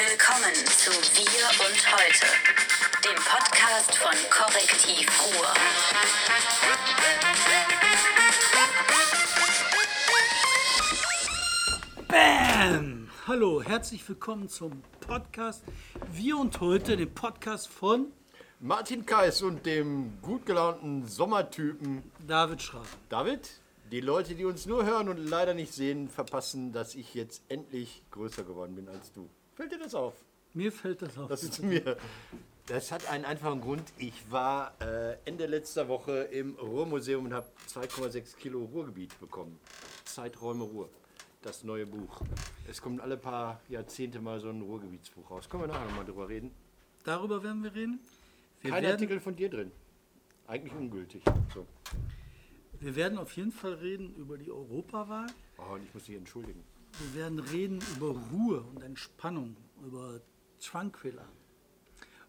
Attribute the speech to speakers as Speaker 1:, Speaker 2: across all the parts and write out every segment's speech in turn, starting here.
Speaker 1: Willkommen zu Wir und Heute, dem Podcast von Korrektiv Ruhr.
Speaker 2: Bam! Hallo, herzlich willkommen zum Podcast Wir und heute, dem Podcast von
Speaker 3: Martin Kais und dem gut gelaunten Sommertypen
Speaker 2: David Schrader.
Speaker 3: David. Die Leute, die uns nur hören und leider nicht sehen, verpassen, dass ich jetzt endlich größer geworden bin als du. Fällt dir das auf?
Speaker 2: Mir fällt das auf.
Speaker 3: Das ist mir. Das hat einen einfachen Grund. Ich war äh, Ende letzter Woche im Ruhrmuseum und habe 2,6 Kilo Ruhrgebiet bekommen. Zeiträume Ruhr. Das neue Buch. Es kommt alle paar Jahrzehnte mal so ein Ruhrgebietsbuch raus. Können wir nachher nochmal drüber reden?
Speaker 2: Darüber werden wir reden. Wir
Speaker 3: Kein
Speaker 2: werden,
Speaker 3: Artikel von dir drin. Eigentlich ungültig. So.
Speaker 2: wir werden auf jeden Fall reden über die Europawahl.
Speaker 3: Oh, und ich muss dich entschuldigen.
Speaker 2: Wir werden reden über Ruhe und Entspannung, über Tranquilla.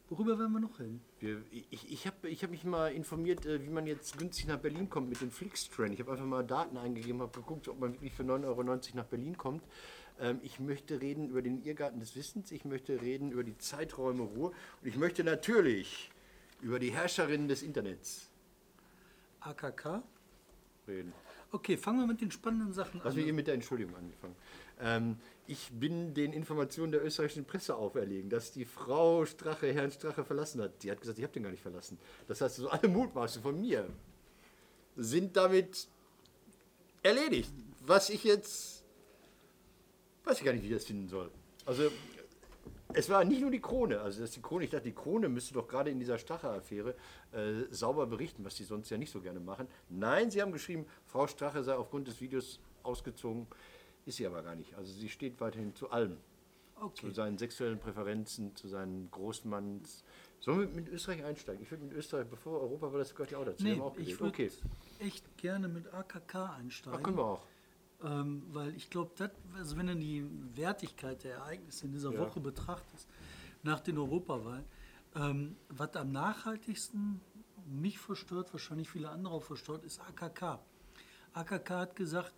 Speaker 2: Worüber werden wir noch reden?
Speaker 3: Wir, ich ich habe ich hab mich mal informiert, äh, wie man jetzt günstig nach Berlin kommt mit dem Flixtrain. Ich habe einfach mal Daten eingegeben, habe geguckt, ob man wirklich für 9,90 Euro nach Berlin kommt. Ähm, Ich möchte reden über den Irrgarten des Wissens, ich möchte reden über die Zeiträume Ruhe und ich möchte natürlich über die Herrscherinnen des Internets
Speaker 2: AKK?
Speaker 3: reden.
Speaker 2: Okay, fangen wir mit den spannenden Sachen
Speaker 3: mich
Speaker 2: an.
Speaker 3: eben mit der Entschuldigung angefangen. Ähm, ich bin den Informationen der österreichischen Presse auferlegen, dass die Frau Strache Herrn Strache verlassen hat. Die hat gesagt, ich habe den gar nicht verlassen. Das heißt, so alle Mutmaße von mir sind damit erledigt. Was ich jetzt, weiß ich gar nicht, wie ich das finden soll. Also es war nicht nur die Krone, also dass die Krone, ich dachte, die Krone müsste doch gerade in dieser Strache-Affäre äh, sauber berichten, was die sonst ja nicht so gerne machen. Nein, sie haben geschrieben, Frau Strache sei aufgrund des Videos ausgezogen, ist sie aber gar nicht. Also sie steht weiterhin zu allem.
Speaker 2: Okay.
Speaker 3: Zu seinen sexuellen Präferenzen, zu seinen Großmanns. Sollen wir mit Österreich einsteigen? Ich würde mit Österreich, bevor Europa war, das gehört ja auch dazu.
Speaker 2: Nee,
Speaker 3: auch
Speaker 2: ich würde
Speaker 3: okay,
Speaker 2: echt gerne mit AKK einsteigen.
Speaker 3: Ach, können wir auch.
Speaker 2: Ähm, weil ich glaube, also wenn du die Wertigkeit der Ereignisse in dieser
Speaker 3: Ja.
Speaker 2: Woche betrachtest, nach den Europawahlen, ähm, was am nachhaltigsten mich verstört, wahrscheinlich viele andere auch verstört, ist AKK. AKK hat gesagt,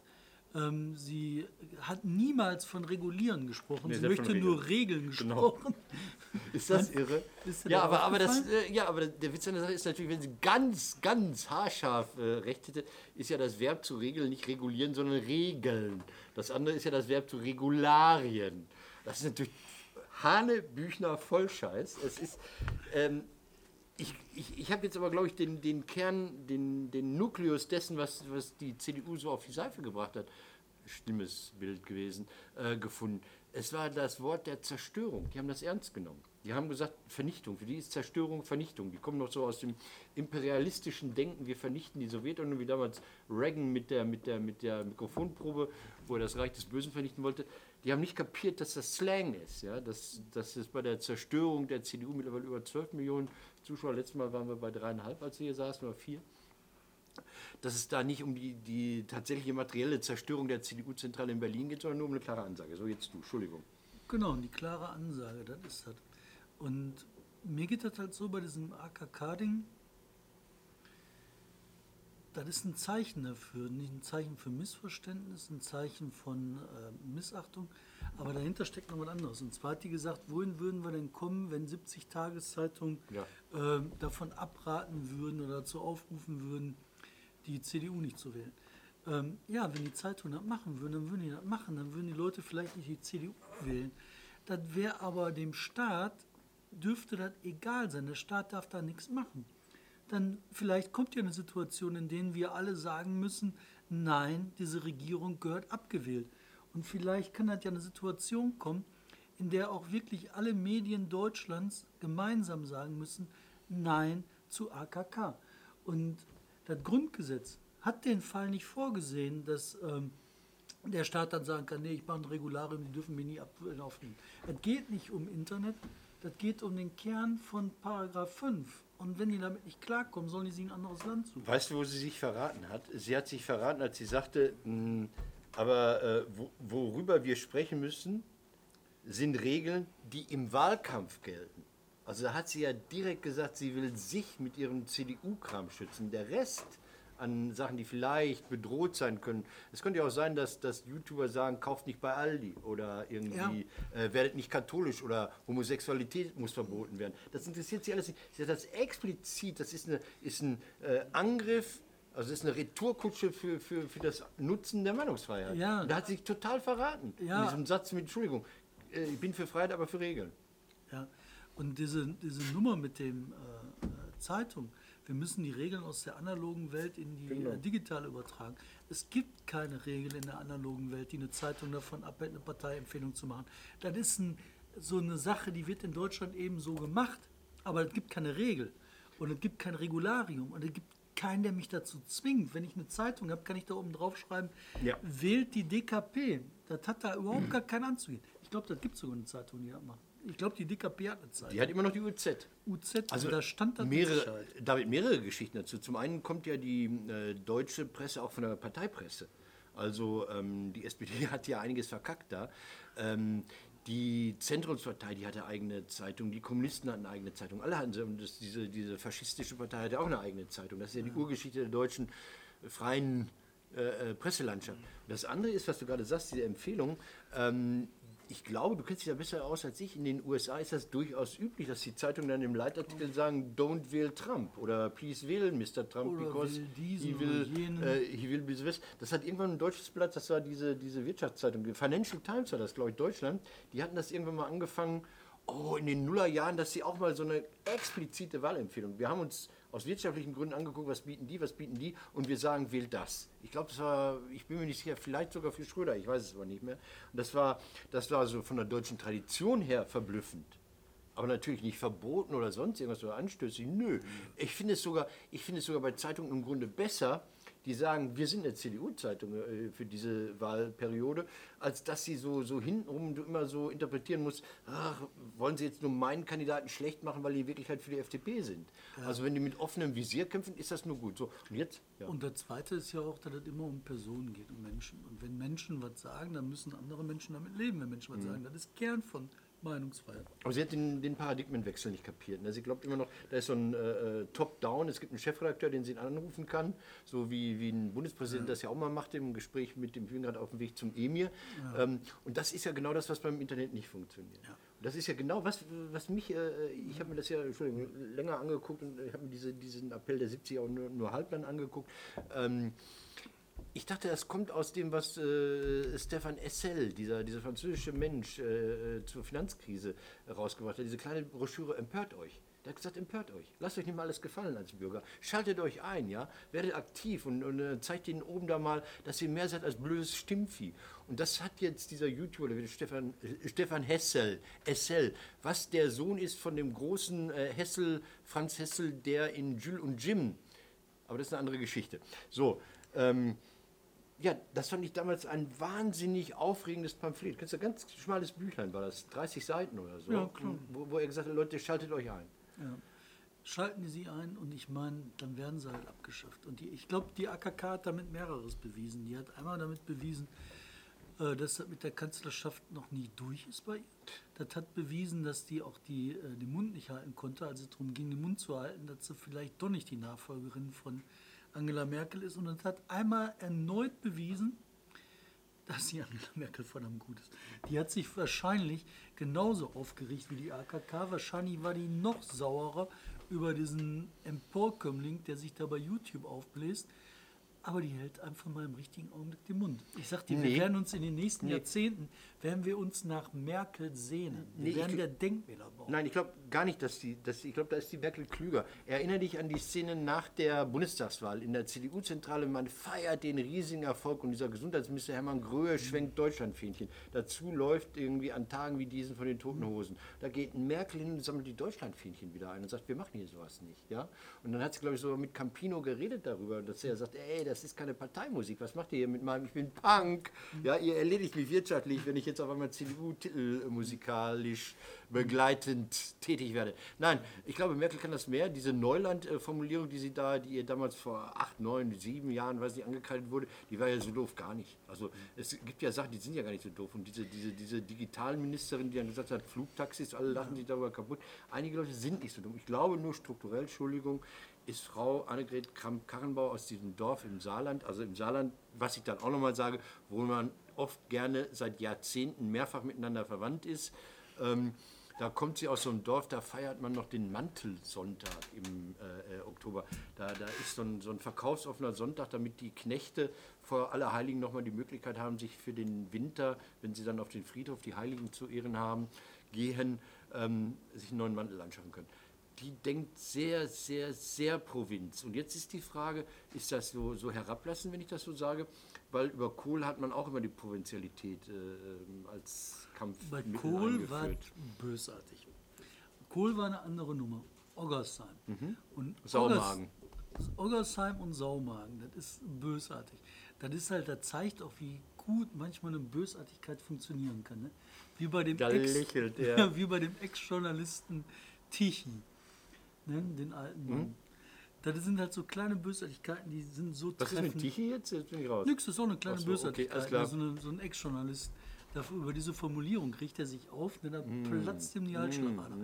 Speaker 2: ähm, sie hat niemals von Regulieren gesprochen,
Speaker 3: Nee,
Speaker 2: sie möchte nur Regeln
Speaker 3: Genau.
Speaker 2: gesprochen.
Speaker 3: Ist das irre?
Speaker 2: ist
Speaker 3: Ja
Speaker 2: da
Speaker 3: aber, aber, das, äh, ja, aber der Witz an der Sache ist natürlich, wenn sie ganz, ganz haarscharf äh, recht hätte, ist ja das Verb zu regeln nicht regulieren, sondern regeln. Das andere ist ja das Verb zu Regularien. Das ist natürlich Hanebüchner Vollscheiß. Es ist, ähm, ich, ich, ich habe jetzt aber, glaube ich, den, den Kern, den, den Nukleus dessen, was, was die CDU so auf die Seife gebracht hat, schlimmes Bild gewesen, äh, gefunden. Es war das Wort der Zerstörung. Die haben das ernst genommen. Die haben gesagt, Vernichtung. Für die ist Zerstörung Vernichtung. Die kommen noch so aus dem imperialistischen Denken. Wir vernichten die Sowjetunion, wie damals Reagan mit der, mit der, mit der Mikrofonprobe, wo er das Reich des Bösen vernichten wollte. Die haben nicht kapiert, dass das Slang ist. Ja? Dass, dass es bei der Zerstörung der CDU mittlerweile über 12 Millionen Zuschauer, letztes Mal waren wir bei dreieinhalb, als wir hier saßen, oder vier, dass es da nicht um die, die tatsächliche materielle Zerstörung der CDU-Zentrale in Berlin geht, sondern nur um eine klare Ansage. So jetzt du, Entschuldigung.
Speaker 2: Genau, die klare Ansage, das ist das. Und mir geht das halt so bei diesem AKK-Ding, das ist ein Zeichen dafür, nicht ein Zeichen für Missverständnis, ein Zeichen von äh, Missachtung, aber dahinter steckt noch was anderes. Und zwar hat die gesagt, wohin würden wir denn kommen, wenn 70 Tageszeitungen
Speaker 3: Ja.
Speaker 2: äh, davon abraten würden oder dazu aufrufen würden, die CDU nicht zu wählen. Ähm, ja, wenn die Zeitungen das machen würden, dann würden die das machen, dann würden die Leute vielleicht nicht die CDU wählen. Das wäre aber dem Staat, dürfte das egal sein. Der Staat darf da nichts machen. Dann vielleicht kommt ja eine Situation, in der wir alle sagen müssen, nein, diese Regierung gehört abgewählt. Und vielleicht kann das ja eine Situation kommen, in der auch wirklich alle Medien Deutschlands gemeinsam sagen müssen, nein zu AKK. Und das Grundgesetz hat den Fall nicht vorgesehen, dass ähm, der Staat dann sagen kann, nee, ich mache ein Regularium, die dürfen mir nie ab- aufnehmen. Es geht nicht um Internet, das geht um den Kern von Paragraph 5. Und wenn die damit nicht klarkommen, sollen die sich ein anderes Land suchen.
Speaker 3: Weißt du, wo sie sich verraten hat? Sie hat sich verraten, als sie sagte, mh, aber äh, wo, worüber wir sprechen müssen, sind Regeln, die im Wahlkampf gelten. Also hat sie ja direkt gesagt, sie will sich mit ihrem CDU-Kram schützen. Der Rest, an Sachen, die vielleicht bedroht sein können. Es könnte ja auch sein, dass, dass YouTuber sagen, kauft nicht bei Aldi oder irgendwie äh, werdet nicht katholisch oder Homosexualität muss verboten werden. Das interessiert sie alles nicht. Sie sagt das explizit, das ist, eine, ist ein äh, Angriff, also das ist eine Retourkutsche für, für, für das Nutzen der Meinungsfreiheit.
Speaker 2: Ja.
Speaker 3: Da hat sie sich total verraten.
Speaker 2: Ja.
Speaker 3: In diesem Satz mit Entschuldigung. äh, Ich bin für Freiheit, aber für Regeln.
Speaker 2: Ja, und diese, diese Nummer mit dem äh, äh, Zeitung, wir müssen die Regeln aus der analogen Welt in die
Speaker 3: Genau.
Speaker 2: äh, digitale übertragen. Es gibt keine Regel in der analogen Welt, die eine Zeitung davon abhält, eine Parteiempfehlung zu machen. Das ist ein, so eine Sache, die wird in Deutschland eben so gemacht, aber es gibt keine Regel und es gibt kein Regularium und es gibt keinen, der mich dazu zwingt. Wenn ich eine Zeitung habe, kann ich da oben drauf schreiben,
Speaker 3: Ja.
Speaker 2: wählt die DKP. Das hat da überhaupt gar keinen anzugehen. Ich glaube, das gibt sogar eine Zeitung, die das macht. Ich glaube, die DKP hat eine Zeitung.
Speaker 3: Die hat immer noch die UZ.
Speaker 2: UZ, also da stand mit
Speaker 3: mehrere,
Speaker 2: Sicherheit.
Speaker 3: David, mehrere Geschichten dazu. Zum einen kommt ja die äh, deutsche Presse auch von der Parteipresse. Also ähm, die SPD hat ja einiges verkackt da. Ähm, die Zentrumspartei, die hatte eigene Zeitung, die Kommunisten hatten eine eigene Zeitung, alle hatten sie. Und das, diese, diese faschistische Partei hatte auch eine eigene Zeitung. Das ist ja die Urgeschichte der deutschen äh, freien äh, äh, Presselandschaft. Das andere ist, was du gerade sagst, diese Empfehlung. Ähm, ich glaube, du kennst dich ja besser aus als ich. In den USA ist das durchaus üblich, dass die Zeitungen dann im Leitartikel sagen, don't wähl Trump oder please wähl Mr. Trump
Speaker 2: Oder
Speaker 3: because he will, äh, he will be the best. Das hat irgendwann ein deutsches Blatt, das war diese, diese Wirtschaftszeitung, Financial Times war das, glaube ich, Deutschland. Die hatten das irgendwann mal angefangen, oh, in den Nullerjahren, dass sie auch mal so eine explizite Wahlempfehlung. Wir haben uns aus wirtschaftlichen Gründen angeguckt, was bieten die, was bieten die und wir sagen, wählt das. Ich glaube, das war, ich bin mir nicht sicher, vielleicht sogar für Schröder, ich weiß es aber nicht mehr. Und das war, das war so von der deutschen Tradition her verblüffend. Aber natürlich nicht verboten oder sonst irgendwas oder anstößig. Nö. Ich finde es sogar, ich finde es sogar bei Zeitungen im Grunde besser, die sagen, wir sind eine CDU-Zeitung äh, für diese Wahlperiode, als dass sie so, so hintenrum du immer so interpretieren musst, ach, wollen sie jetzt nur meinen Kandidaten schlecht machen, weil die in Wirklichkeit für die FDP sind. Also wenn die mit offenem Visier kämpfen, ist das nur gut. So, und jetzt? Ja.
Speaker 2: Und das Zweite ist ja auch, dass es immer um Personen geht, um Menschen. Und wenn Menschen was sagen, dann müssen andere Menschen damit leben, wenn Menschen was sagen. Das ist Kern von Meinungsfreiheit.
Speaker 3: Aber sie hat den, den Paradigmenwechsel nicht kapiert. Ne? Sie glaubt immer noch, da ist so ein äh, äh, Top-Down, es gibt einen Chefredakteur, den sie anrufen kann, so wie, wie ein Bundespräsident das ja auch mal macht im Gespräch mit dem, ich bin gerade auf dem Weg zum Emir. Ähm, und das ist ja genau das, was beim Internet nicht funktioniert. Und das ist ja genau was, was mich, äh, ich habe mir das ja Entschuldigung, länger angeguckt und ich habe mir diese, diesen Appell der 70er auch nur, nur halblang angeguckt. Ähm, ich dachte, das kommt aus dem, was äh, Stefan Essel, dieser, dieser französische Mensch, äh, äh, zur Finanzkrise rausgebracht hat. Diese kleine Broschüre Empört euch. Der hat gesagt, empört euch. Lasst euch nicht mal alles gefallen als Bürger. Schaltet euch ein, ja. Werdet aktiv und, und äh, zeigt ihnen oben da mal, dass ihr mehr seid als blödes Stimmvieh. Und das hat jetzt dieser YouTuber, Stefan, äh, Stefan Hessel, Essel, was der Sohn ist von dem großen äh, Hessel, Franz Hessel, der in Jules und Jim, aber das ist eine andere Geschichte. So, ähm, ja, das fand ich damals ein wahnsinnig aufregendes Pamphlet. Kennst du, ganz schmales Büchlein war das, 30 Seiten oder so.
Speaker 2: Ja, klar.
Speaker 3: Wo, wo er gesagt hat, Leute, schaltet euch ein.
Speaker 2: Ja. Schalten die sie ein und ich meine, dann werden sie halt abgeschafft. Und die, ich glaube, die AKK hat damit mehreres bewiesen. Die hat einmal damit bewiesen, äh, dass das mit der Kanzlerschaft noch nie durch ist bei ihr. Das hat bewiesen, dass die auch die, äh, den Mund nicht halten konnte, als es darum ging, den Mund zu halten, dass sie vielleicht doch nicht die Nachfolgerin von Angela Merkel ist. Und das hat einmal erneut bewiesen, dass die Angela Merkel verdammt gut ist. Die hat sich wahrscheinlich genauso aufgeregt wie die AKK. Wahrscheinlich war die noch sauerer über diesen Emporkömmling, der sich da bei YouTube aufbläst. Aber die hält einfach mal im richtigen Augenblick den Mund. Ich sag dir,
Speaker 3: Nee.
Speaker 2: wir werden uns in den nächsten
Speaker 3: Nee.
Speaker 2: Jahrzehnten, werden wir uns nach Merkel sehnen. Wir
Speaker 3: Nee,
Speaker 2: werden
Speaker 3: gl-
Speaker 2: der Denkmäler bauen.
Speaker 3: Nein, ich glaube gar nicht, dass die, dass ich glaube, da ist die Merkel klüger. Erinnere dich an die Szene nach der Bundestagswahl in der CDU-Zentrale. Man feiert den riesigen Erfolg und dieser Gesundheitsminister Hermann Gröhe schwenkt Deutschlandfähnchen. Dazu läuft irgendwie an Tagen wie diesen von den Toten Hosen. Da geht Merkel hin und sammelt die Deutschlandfähnchen wieder ein und sagt, wir machen hier sowas nicht. Ja? Und dann hat sie, glaube ich, sogar mit Campino geredet darüber, dass er sagt, ey, das ist keine Parteimusik. Was macht ihr hier mit meinem, ich bin Punk. Ja, ihr erledigt mich wirtschaftlich, wenn ich jetzt auf einmal CDU-Titel musikalisch begleitend tätig werde. Nein, ich glaube, Merkel kann das mehr. Diese Neuland-Formulierung, die sie da, die ihr damals vor acht, neun, sieben Jahren, weiß nicht, angekreidet wurde, die war ja so doof gar nicht. Also es gibt ja Sachen, die sind ja gar nicht so doof. Und diese, diese, diese digitalen Ministerin, die dann gesagt hat, Flugtaxis, alle lachen sich darüber kaputt. Einige Leute sind nicht so dumm. Ich glaube nur strukturell, Entschuldigung, ist Frau Annegret Kramp-Karrenbauer aus diesem Dorf im Saarland, also im Saarland, was ich dann auch nochmal sage, wo man oft gerne seit Jahrzehnten mehrfach miteinander verwandt ist. Ähm, da kommt sie aus so einem Dorf, da feiert man noch den Mantelsonntag im äh, äh, Oktober. Da, da ist so ein, so ein verkaufsoffener Sonntag, damit die Knechte vor Allerheiligen nochmal die Möglichkeit haben, sich für den Winter, wenn sie dann auf den Friedhof die Heiligen zu ehren haben, gehen, ähm, sich einen neuen Mantel anschaffen können. Die denkt sehr, sehr, sehr Provinz. Und jetzt ist die Frage, ist das so, so herablassend, wenn ich das so sage? Weil über Kohl hat man auch immer die Provinzialität äh, ähm, als Kampf
Speaker 2: Bei Kohl war bösartig. Kohl war eine andere Nummer. Oggersheim. Und
Speaker 3: Mhm. Saumagen.
Speaker 2: Oggers- Oggersheim und Saumagen, das ist bösartig. Das ist halt, das zeigt auch, wie gut manchmal eine Bösartigkeit funktionieren kann. Ne? Wie bei dem Ex-Journalisten Tichy, ne? den alten Mann. Das sind halt so kleine Bösartigkeiten, die sind so
Speaker 3: Mhm. Was ist
Speaker 2: treffend.
Speaker 3: mit Tichy jetzt? Jetzt bin ich raus.
Speaker 2: Nix, das ist auch eine kleine
Speaker 3: so, okay,
Speaker 2: Bösartigkeit.
Speaker 3: alles klar.
Speaker 2: Also eine, so ein Ex-Journalist. Über diese Formulierung kriegt er sich auf, denn da
Speaker 3: Mm.
Speaker 2: platzt ihm die Halsschlagader.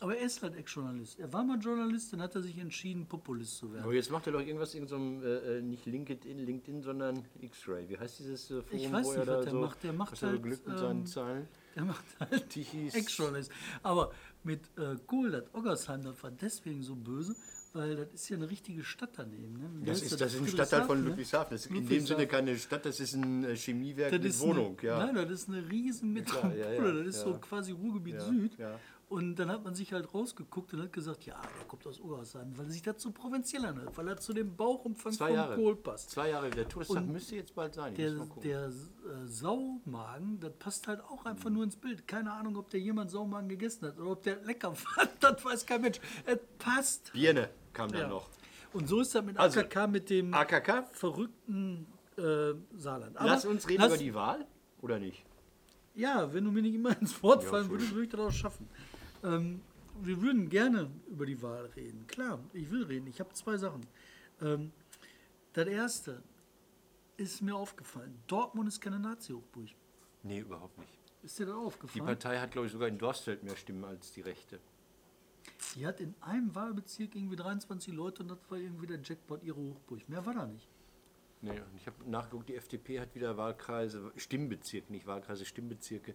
Speaker 2: Aber er ist halt Ex-Journalist. Er war mal Journalist, dann hat er sich entschieden, Populist zu werden.
Speaker 3: Aber jetzt macht er doch irgendwas in so einem, äh, äh, nicht LinkedIn, LinkedIn, sondern X-Ray. Wie heißt dieses äh, Forum,
Speaker 2: Ich weiß nicht,
Speaker 3: er
Speaker 2: was der
Speaker 3: so,
Speaker 2: macht. Der macht
Speaker 3: er
Speaker 2: halt,
Speaker 3: Glück mit seinen
Speaker 2: ähm,
Speaker 3: Zahlen?
Speaker 2: Der macht halt Ex-Journalist. Aber mit äh, Kohl, das Oggersheim, das war deswegen so böse, weil das ist ja eine richtige Stadt daneben. Ne?
Speaker 3: Das ist, das ist ein Stadtteil von Ludwigshafen. Das ist in dem. Sinne keine Stadt, das ist ein äh, Chemiewerk
Speaker 2: Das
Speaker 3: mit Wohnung.
Speaker 2: eine,
Speaker 3: ja.
Speaker 2: Nein, das ist eine riesen Metropole.
Speaker 3: ja, ja,
Speaker 2: das ist
Speaker 3: ja.
Speaker 2: so quasi Ruhrgebiet
Speaker 3: Ja,
Speaker 2: Süd. Und dann hat man sich halt rausgeguckt und hat gesagt, ja, der kommt aus Obersheim, weil sich das so provinziell anhört, weil er zu dem Bauchumfang
Speaker 3: Zwei
Speaker 2: von
Speaker 3: Jahre.
Speaker 2: Kohl passt.
Speaker 3: Zwei Jahre. Der
Speaker 2: Und
Speaker 3: müsste jetzt bald sein.
Speaker 2: Der, der äh, Saumagen, das passt halt auch einfach nur ins Bild. Keine Ahnung, ob der jemand Saumagen gegessen hat oder ob der lecker fand, das weiß kein Mensch. Es passt.
Speaker 3: Birne kam dann
Speaker 2: Ja.
Speaker 3: noch.
Speaker 2: Und so ist das mit
Speaker 3: Also,
Speaker 2: AKK, mit dem
Speaker 3: AKK?
Speaker 2: verrückten äh, Saarland. Aber
Speaker 3: Lass uns reden
Speaker 2: lass-
Speaker 3: über die Wahl, oder nicht?
Speaker 2: Ja, wenn du mir nicht immer ins Wort
Speaker 3: Ja,
Speaker 2: fallen würdest, würde ich das auch schaffen. Ähm, wir würden gerne über die Wahl reden. Klar, ich will reden. Ich habe zwei Sachen. Ähm, das erste ist mir aufgefallen. Dortmund ist keine Nazi-Hochburg.
Speaker 3: Nee, überhaupt nicht.
Speaker 2: Ist dir das
Speaker 3: Die
Speaker 2: aufgefallen?
Speaker 3: Partei hat, glaube ich, sogar in Dorstfeld mehr Stimmen als die Rechte.
Speaker 2: Die hat in einem Wahlbezirk irgendwie 23 Leute und das war irgendwie der Jackpot ihre Hochburg. Mehr war da nicht.
Speaker 3: Nee, und ich habe nachgeguckt, die FDP hat wieder Wahlkreise, Stimmbezirke, nicht Wahlkreise, Stimmbezirke,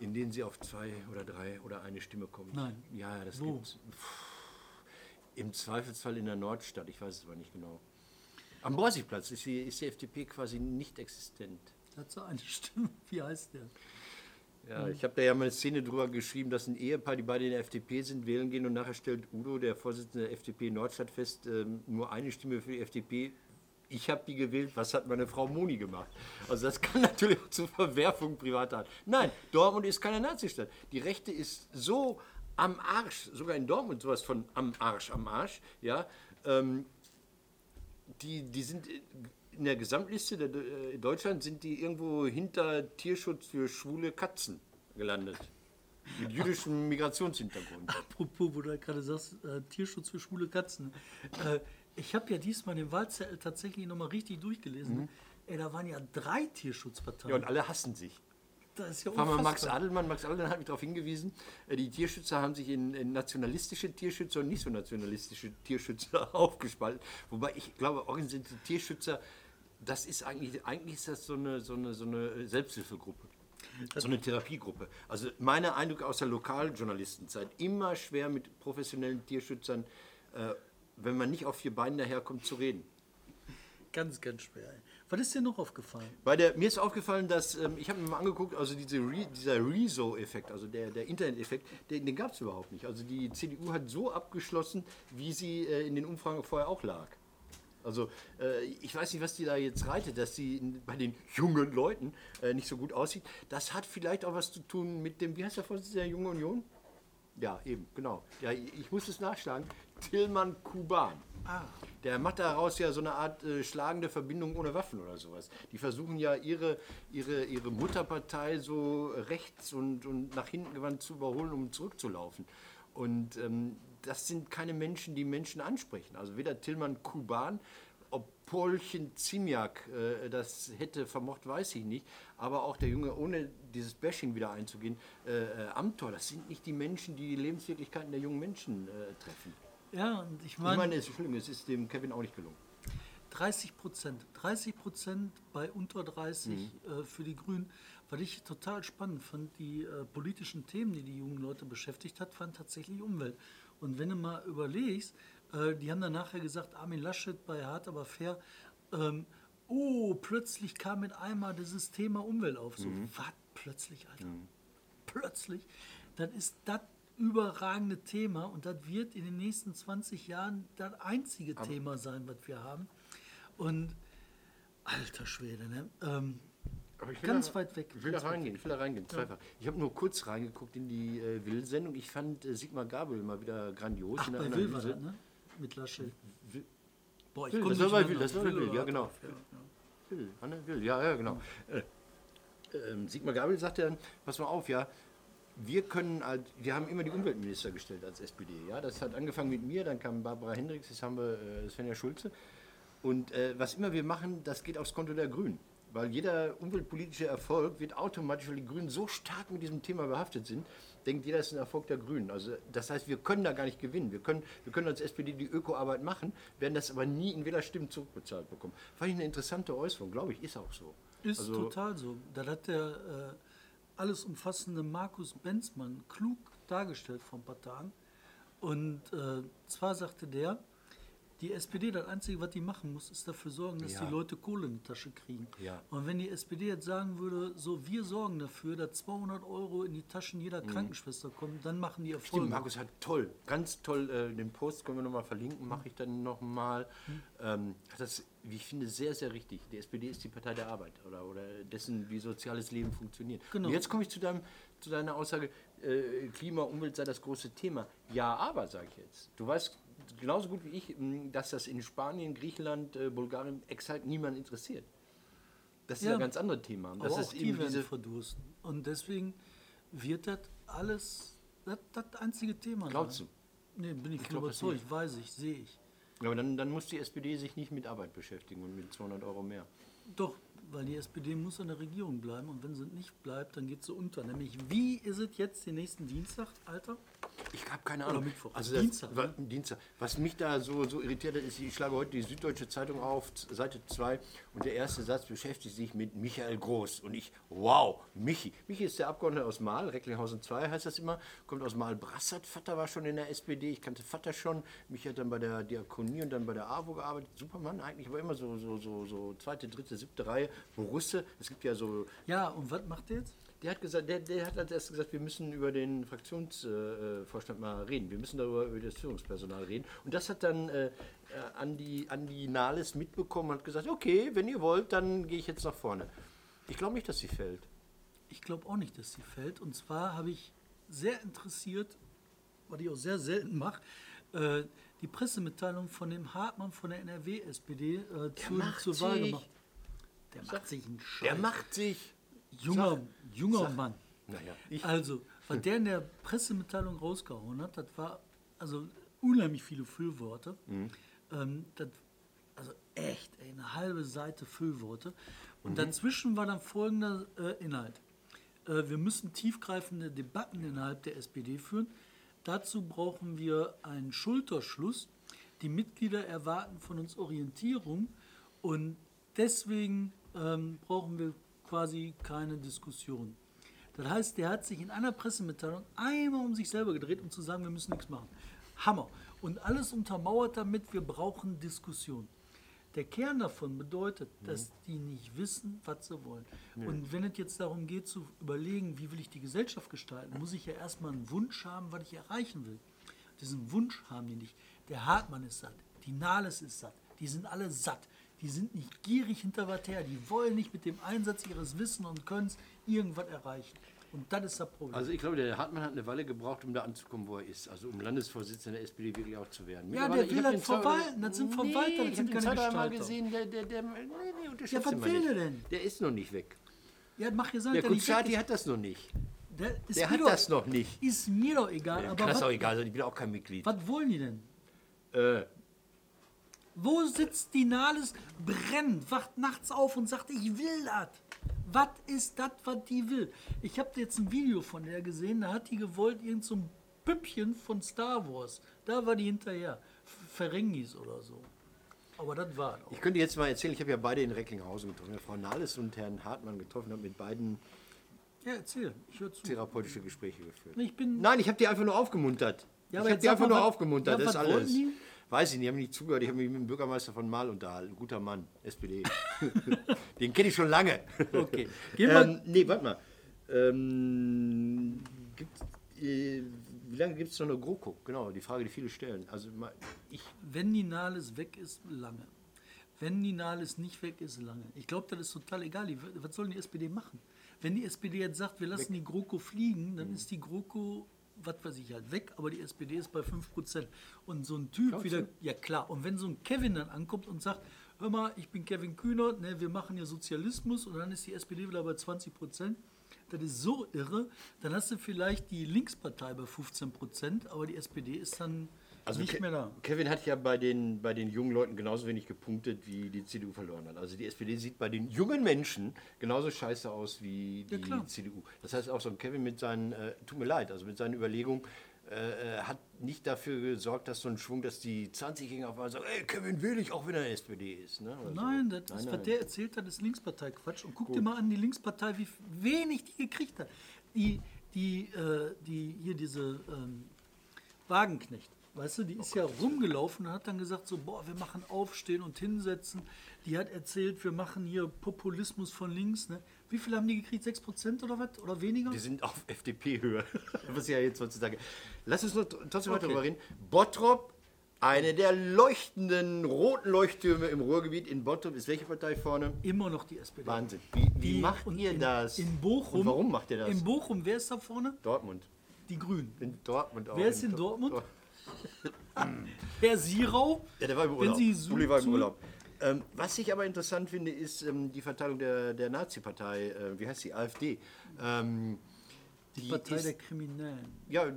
Speaker 3: in denen sie auf zwei oder drei oder eine Stimme kommt.
Speaker 2: Nein.
Speaker 3: Ja, das
Speaker 2: Wo?
Speaker 3: gibt's. Im Zweifelsfall in der Nordstadt, ich weiß es aber nicht genau. Am Borsigplatz ist die, ist die FDP quasi nicht existent.
Speaker 2: Hat so eine Stimme. Wie heißt der?
Speaker 3: Ja, ich habe da ja mal eine Szene drüber geschrieben, dass ein Ehepaar, die beide in der FDP sind, wählen gehen und nachher stellt Udo, der Vorsitzende der FDP Nordstadt, fest, ähm, nur eine Stimme für die FDP. Ich habe die gewählt, was hat meine Frau Moni gemacht? Also das kann natürlich auch zur Verwerfung privater Art. Nein, Dortmund ist keine Nazistadt. Die Rechte ist so am Arsch, sogar in Dortmund sowas von am Arsch, am Arsch, ja. Ähm, die, die sind in der Gesamtliste der, äh, in Deutschland sind die irgendwo hinter Tierschutz für schwule Katzen gelandet. Mit jüdischem Migrationshintergrund.
Speaker 2: Apropos, wo du halt gerade sagst, äh, Tierschutz für schwule Katzen. Äh, ich habe ja diesmal den Wahlzettel tatsächlich nochmal richtig durchgelesen.
Speaker 3: Mhm.
Speaker 2: Ey, da waren ja drei Tierschutzparteien.
Speaker 3: Ja, und alle hassen sich.
Speaker 2: das ist ja
Speaker 3: Fahren wir Max
Speaker 2: unfassbar.
Speaker 3: Adelmann. Max Adelmann hat mich darauf hingewiesen, äh, die Tierschützer haben sich in, in nationalistische Tierschützer und nicht so nationalistische Tierschützer aufgespalten. Wobei ich glaube, organisierte Tierschützer, das ist eigentlich, eigentlich ist das so eine, so eine, so eine Selbsthilfegruppe. So eine Therapiegruppe. Also meine Eindrücke aus der Lokaljournalistenzeit, immer schwer mit professionellen Tierschützern, äh, wenn man nicht auf vier Beinen daherkommt, zu reden.
Speaker 2: Ganz, ganz schwer. Was ist dir noch aufgefallen?
Speaker 3: Bei der, mir ist aufgefallen, dass, ähm, ich habe mir mal angeguckt, also diese Re, dieser Rezo-Effekt, also der, der Internet-Effekt, den, den gab es überhaupt nicht. Also die CDU hat so abgeschlossen, wie sie äh, in den Umfragen vorher auch lag. Also äh, ich weiß nicht, was die da jetzt reitet, dass sie in, bei den jungen Leuten äh, nicht so gut aussieht. Das hat vielleicht auch was zu tun mit dem, wie heißt der Vorsitzende der Jungen Union? Ja, eben, genau. Ja, ich muss es nachschlagen. Tillmann Kuban. Der macht daraus ja so eine Art äh, schlagende Verbindung ohne Waffen oder sowas. Die versuchen ja ihre, ihre, ihre Mutterpartei so rechts und, und nach hinten gewandt zu überholen, um zurückzulaufen. Und ähm, das sind keine Menschen, die Menschen ansprechen. Also weder Tillmann Kuban, ob Polchen Ziemiak äh, das hätte vermocht, weiß ich nicht. Aber auch der Junge, ohne dieses Bashing wieder einzugehen, äh, äh, Amthor, das sind nicht die Menschen, die die Lebenswirklichkeiten der jungen Menschen äh, treffen.
Speaker 2: Ja, und ich
Speaker 3: Ich
Speaker 2: meine,
Speaker 3: meine, es, Entschuldigung, es ist dem Kevin auch nicht gelungen.
Speaker 2: 30 Prozent. 30 Prozent bei unter 30 äh, für die Grünen. Was ich total spannend fand, die äh, politischen Themen, die die jungen Leute beschäftigt hat, waren tatsächlich Umwelt. Und wenn du mal überlegst, äh, die haben dann nachher gesagt, Armin Laschet bei Hart aber fair, ähm, oh, plötzlich kam mit einmal dieses Thema Umwelt auf. So, was plötzlich, Alter? Plötzlich. Das ist das überragende Thema und das wird in den nächsten 20 Jahren das einzige Thema sein, was wir haben. Und alter Schwede, ne? Ähm,
Speaker 3: Aber ich will
Speaker 2: Ganz
Speaker 3: da,
Speaker 2: weit weg,
Speaker 3: Ich will da reingehen, ich will da reingehen, zweifach. Ich habe nur kurz reingeguckt in die äh, Will-Sendung. Ich fand äh, Sigmar Gabel mal wieder grandios.
Speaker 2: ach,
Speaker 3: in der
Speaker 2: bei Will war das, ne? Mit Laschet.
Speaker 3: Will-
Speaker 2: Boah, ich
Speaker 3: Will,
Speaker 2: komm
Speaker 3: das war bei. Will, das war bei Will, ja, genau.
Speaker 2: ja, ja.
Speaker 3: Will, Anne Will, ja, ja, genau. Äh, ähm, Sigmar Gabel sagte dann, pass mal auf, ja, wir können halt, wir haben immer die Umweltminister gestellt als SPD, ja, das hat angefangen mit mir, dann kam Barbara Hendricks, jetzt haben wir äh, Svenja Schulze und äh, was immer wir machen, das geht aufs Konto der Grünen, weil jeder umweltpolitische Erfolg wird automatisch, weil die Grünen so stark mit diesem Thema behaftet sind, denkt jeder, es ist ein Erfolg der Grünen. Also das heißt, wir können da gar nicht gewinnen. Wir können, wir können als SPD die Ökoarbeit machen, werden das aber nie in Wählerstimmen zurückbezahlt bekommen. Fand ich eine interessante Äußerung, glaube ich, ist auch so.
Speaker 2: Ist
Speaker 3: Also-
Speaker 2: total so. Das hat der äh, alles umfassende Markus Benzmann klug dargestellt vor ein paar Tagen. Und äh, zwar sagte der, die SPD, das Einzige, was die machen muss, ist dafür sorgen, dass
Speaker 3: Ja.
Speaker 2: die Leute Kohle in die Tasche kriegen.
Speaker 3: Ja.
Speaker 2: Und wenn die SPD jetzt sagen würde, so, wir sorgen dafür, dass 200 Euro in die Taschen jeder Krankenschwester kommen, dann machen die Erfolge.
Speaker 3: Mhm. Stimmt, Markus hat toll, ganz toll, äh, den Post können wir nochmal verlinken, mache ich dann nochmal. Ähm, hat das, wie ich finde, sehr, sehr richtig. Die SPD ist die Partei der Arbeit oder, oder dessen, wie soziales Leben funktioniert.
Speaker 2: Genau.
Speaker 3: Und jetzt komme ich zu, deinem, zu deiner Aussage, äh, Klima, Umwelt sei das große Thema. Ja, aber, sage ich jetzt. Du weißt genauso gut wie ich, dass das in Spanien, Griechenland, äh, Bulgarien exakt niemand interessiert. Das ist
Speaker 2: Ja.
Speaker 3: ein ganz anderes Thema. Und Das
Speaker 2: Aber
Speaker 3: ist
Speaker 2: auch die
Speaker 3: eben
Speaker 2: werden
Speaker 3: diese,
Speaker 2: verdursten. Und deswegen wird das alles das, das einzige Thema
Speaker 3: Glaubst
Speaker 2: sein. Nee, bin ich,
Speaker 3: glaub das
Speaker 2: überzeugt, weiß ich, sehe ich.
Speaker 3: aber dann, dann muss die SPD sich nicht mit Arbeit beschäftigen und mit 200 Euro mehr.
Speaker 2: Doch, weil die SPD muss in der Regierung bleiben und wenn sie nicht bleibt, dann geht sie unter. Nämlich, wie ist es jetzt den nächsten Dienstag, Alter?
Speaker 3: Ich habe keine
Speaker 2: Oder
Speaker 3: Ahnung.
Speaker 2: Mittwoch.
Speaker 3: Also das,
Speaker 2: Dienstag,
Speaker 3: wa-
Speaker 2: ne?
Speaker 3: Dienstag. Was mich da so, so irritiert hat, ist, ich schlage heute die Süddeutsche Zeitung auf, Seite 2, und der erste Satz beschäftigt sich mit Michael Groß. Und ich, wow, Michi. Michi ist der Abgeordnete aus Mahl, Recklinghausen 2 heißt das immer, kommt aus Mahl-Brassat. Vater war schon in der SPD, ich kannte Vater schon. Michi hat dann bei der Diakonie und dann bei der AWO gearbeitet. Supermann eigentlich, aber immer so, so, so, so zweite, dritte, siebte Reihe. Borusse, es gibt ja so
Speaker 2: Ja, und was macht der jetzt?
Speaker 3: der hat gesagt, der, der hat als erstes gesagt, wir müssen über den Fraktionsvorstand äh, mal reden. Wir müssen darüber über das Führungspersonal reden. Und das hat dann äh, äh, Andi, Andi Nahles mitbekommen und hat gesagt, okay, wenn ihr wollt, dann gehe ich jetzt nach vorne. Ich glaube nicht, dass sie fällt.
Speaker 2: Ich glaube auch nicht, dass sie fällt. Und zwar habe ich sehr interessiert, was ich auch sehr selten mache, äh, die Pressemitteilung von dem Hartmann von der NRW-SPD äh, zur,
Speaker 3: macht
Speaker 2: zur Wahl gemacht. Der macht sich einen Scheiß.
Speaker 3: Der macht sich.
Speaker 2: junger,
Speaker 3: Sag-
Speaker 2: junger
Speaker 3: sag-
Speaker 2: Mann.
Speaker 3: Naja, ich,
Speaker 2: Also, was der in der Pressemitteilung rausgehauen hat, das war also unheimlich viele Füllworte. Ähm, das, also echt, ey, eine halbe Seite Füllworte. Und dazwischen war dann folgender äh, Inhalt. Äh, wir müssen tiefgreifende Debatten innerhalb der SPD führen. Dazu brauchen wir einen Schulterschluss. Die Mitglieder erwarten von uns Orientierung und deswegen ähm, brauchen wir quasi keine Diskussion. Das heißt, der hat sich in einer Pressemitteilung einmal um sich selber gedreht, um zu sagen, wir müssen nichts machen. Hammer. Und alles untermauert damit, wir brauchen Diskussion. Der Kern davon bedeutet, dass die nicht wissen, was sie wollen. Und wenn es jetzt darum geht zu überlegen, wie will ich die Gesellschaft gestalten, muss ich ja erstmal einen Wunsch haben, was ich erreichen will. Diesen Wunsch haben die nicht. Der Hartmann ist satt, die Nahles ist satt, die sind alle satt. Die sind nicht gierig hinter was her, die wollen nicht mit dem Einsatz ihres Wissens und Könnens irgendwas erreichen. Und das ist das Problem.
Speaker 3: also ich glaube, der Hartmann hat eine Weile gebraucht, um da anzukommen, wo er ist. Also um Landesvorsitzender der SPD wirklich auch zu werden.
Speaker 2: Ja, der will das
Speaker 3: zwei-
Speaker 2: verwalten, das sind Verwalter, das
Speaker 3: nee, ich
Speaker 2: sind keine Gestalter.
Speaker 3: gesehen, der, der, der, nee, nee, unterschätze
Speaker 2: Ja, was
Speaker 3: mal
Speaker 2: will der denn?
Speaker 3: Der ist noch nicht weg.
Speaker 2: ja, mach gesagt,
Speaker 3: Der
Speaker 2: ist.
Speaker 3: hat das noch nicht.
Speaker 2: Der,
Speaker 3: Der hat
Speaker 2: doch,
Speaker 3: das noch nicht.
Speaker 2: Ist mir doch egal,
Speaker 3: Ja,
Speaker 2: aber
Speaker 3: kann das auch egal sein, ich bin auch kein Mitglied.
Speaker 2: was wollen die denn?
Speaker 3: Äh,
Speaker 2: Wo sitzt die Nahles, brennt, wacht nachts auf und sagt, ich will das. Was ist das, was die will? Ich habe jetzt ein Video von der gesehen, da hat die gewollt, irgend so ein Püppchen von Star Wars. Da war die hinterher. Ferengis oder so. Aber das war auch.
Speaker 3: Ich könnte jetzt mal erzählen, ich habe ja beide in Recklinghausen getroffen. Frau Nahles und Herrn Hartmann getroffen, habe mit beiden
Speaker 2: Ja, erzähl. Ich höre zu.
Speaker 3: therapeutische Gespräche geführt.
Speaker 2: Ich bin.
Speaker 3: Nein, ich habe die einfach nur aufgemuntert.
Speaker 2: Ja,
Speaker 3: ich habe die einfach
Speaker 2: mal,
Speaker 3: nur aufgemuntert,
Speaker 2: ja,
Speaker 3: das ist alles.
Speaker 2: die?
Speaker 3: Weiß ich nicht, haben nicht zugehört. Ich habe mich mit dem Bürgermeister von Mal unterhalten. Guter Mann, SPD. Den kenne ich schon lange.
Speaker 2: Okay. Gehen wir.
Speaker 3: Ähm, nee, warte mal. Ähm, gibt's, äh, wie lange gibt es noch eine GroKo? Genau, die Frage, die viele stellen. Also ich,
Speaker 2: Wenn die Nahles weg ist, lange. Wenn die Nahles nicht weg ist, lange. Ich glaube, das ist total egal. Was soll die SPD machen? Wenn die SPD jetzt sagt, wir lassen die GroKo fliegen, dann ist die GroKo, was weiß ich, halt weg, aber die SPD ist bei 5%. Und so ein Typ wieder, ja klar, und wenn so ein Kevin dann ankommt und sagt, hör mal, ich bin Kevin Kühnert, ne, wir machen hier Sozialismus und dann ist die SPD wieder bei 20%, das ist so irre, dann hast du vielleicht die Linkspartei bei 15%, aber die SPD ist dann nicht
Speaker 3: Also Ke-
Speaker 2: mehr da.
Speaker 3: Kevin hat ja bei den, bei den jungen Leuten genauso wenig gepunktet, wie die CDU verloren hat. Also die SPD sieht bei den jungen Menschen genauso scheiße aus wie die
Speaker 2: Ja.
Speaker 3: CDU. Das heißt auch so ein Kevin mit seinen, äh, tut mir leid, also mit seinen Überlegungen, äh, äh, hat nicht dafür gesorgt, dass so ein Schwung, dass die 20-Jährigen auf einmal sagen, ey, Kevin will ich, auch wenn er SPD ist. Ne? Oder so.
Speaker 2: Nein, das ist,
Speaker 3: Nein,
Speaker 2: was
Speaker 3: nein.
Speaker 2: der erzählt hat, ist Linkspartei-Quatsch. Und guck dir mal an, die Linkspartei, wie wenig die gekriegt hat. Die, die, äh, die hier diese ähm, Wagenknecht, weißt du, die ist ja rumgelaufen und hat dann gesagt, so, boah, wir machen Aufstehen und Hinsetzen. Die hat erzählt, wir machen hier Populismus von links. Ne? Wie viel haben die gekriegt? 6% oder was? Oder weniger?
Speaker 3: Wir sind auf FDP-Höhe. Was ja jetzt heutzutage. Lass uns noch tr- trotzdem weiter
Speaker 2: Okay.
Speaker 3: darüber reden. Bottrop, eine der leuchtenden roten Leuchttürme im Ruhrgebiet in Bottrop ist welche Partei vorne?
Speaker 2: Immer noch die SPD.
Speaker 3: Wahnsinn. Wie, wie
Speaker 2: Die-
Speaker 3: macht ihr
Speaker 2: in,
Speaker 3: das?
Speaker 2: In Bochum.
Speaker 3: Und warum macht ihr das?
Speaker 2: In Bochum, wer ist da vorne?
Speaker 3: Dortmund.
Speaker 2: Die Grünen.
Speaker 3: In Dortmund auch.
Speaker 2: Wer ist in
Speaker 3: Dor-
Speaker 2: Dortmund?
Speaker 3: Dor-
Speaker 2: Herr Sirau.
Speaker 3: Ja, der war im
Speaker 2: Wenn
Speaker 3: Urlaub.
Speaker 2: Sie so
Speaker 3: Uli war im Urlaub. Ähm, was ich aber interessant finde, ist ähm, die Verteilung der, der Nazi-Partei, äh, wie heißt die, AfD. Ähm,
Speaker 2: Die Partei
Speaker 3: ist,
Speaker 2: der Kriminellen.
Speaker 3: ja,
Speaker 2: Ja.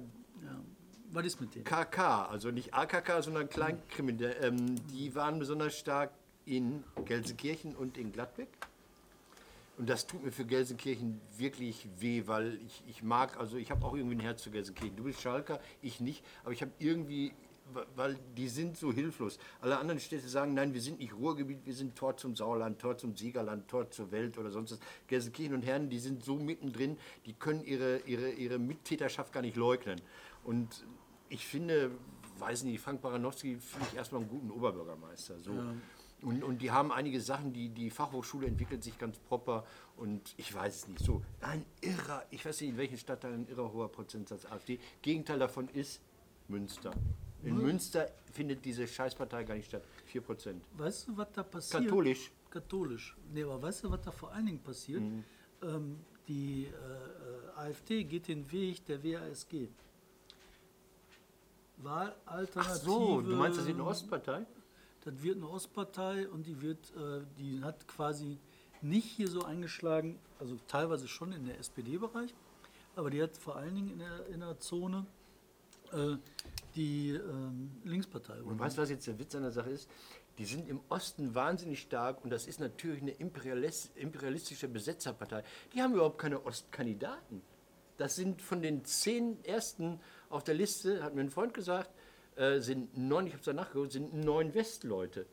Speaker 2: Was ist mit denen?
Speaker 3: KK, also nicht AKK, sondern Kleinkriminelle, ähm, die waren besonders stark in Gelsenkirchen und in Gladbeck. Und das tut mir für Gelsenkirchen wirklich weh, weil ich, ich mag, also ich habe auch irgendwie ein Herz für Gelsenkirchen. Du bist Schalker, ich nicht, aber ich habe irgendwie, weil die sind so hilflos. Alle anderen Städte sagen, nein, wir sind nicht Ruhrgebiet, wir sind Tor zum Sauerland, Tor zum Siegerland, Tor zur Welt oder sonst was. Gelsenkirchen und Herren, die sind so mittendrin, die können ihre, ihre, ihre Mittäterschaft gar nicht leugnen. Und ich finde, weiß nicht, Frank Baranowski finde ich erstmal einen guten Oberbürgermeister. So. Und, und die haben einige Sachen, die, die Fachhochschule entwickelt sich ganz proper und ich weiß es nicht. So, ein irrer, ich weiß nicht, in welchen Stadtteilen ein irrer hoher Prozentsatz AfD. Gegenteil davon ist Münster. In Münster findet diese Scheißpartei gar nicht statt. 4%.
Speaker 2: Weißt du, was da passiert?
Speaker 3: Katholisch.
Speaker 2: Katholisch. Nee, aber weißt du, was da vor allen Dingen passiert?
Speaker 3: Mhm.
Speaker 2: Ähm, die äh, äh, AfD geht den Weg der WASG. Wahlalternative.
Speaker 3: Ach so, du meinst, das wird eine Ostpartei?
Speaker 2: Das wird eine Ostpartei und die wird, äh, die hat quasi nicht hier so eingeschlagen, also teilweise schon in der SPD-Bereich, aber die hat vor allen Dingen in der, in der Zone äh, die ähm, Linkspartei.
Speaker 3: Und weißt du, was jetzt der Witz an der Sache ist? Die sind im Osten wahnsinnig stark und das ist natürlich eine imperialis- imperialistische Besetzerpartei. Die haben überhaupt keine Ostkandidaten. Das sind von den zehn ersten auf der Liste, hat mir ein Freund gesagt, äh, sind neun, ich habe es danach geguckt, sind neun Westleute.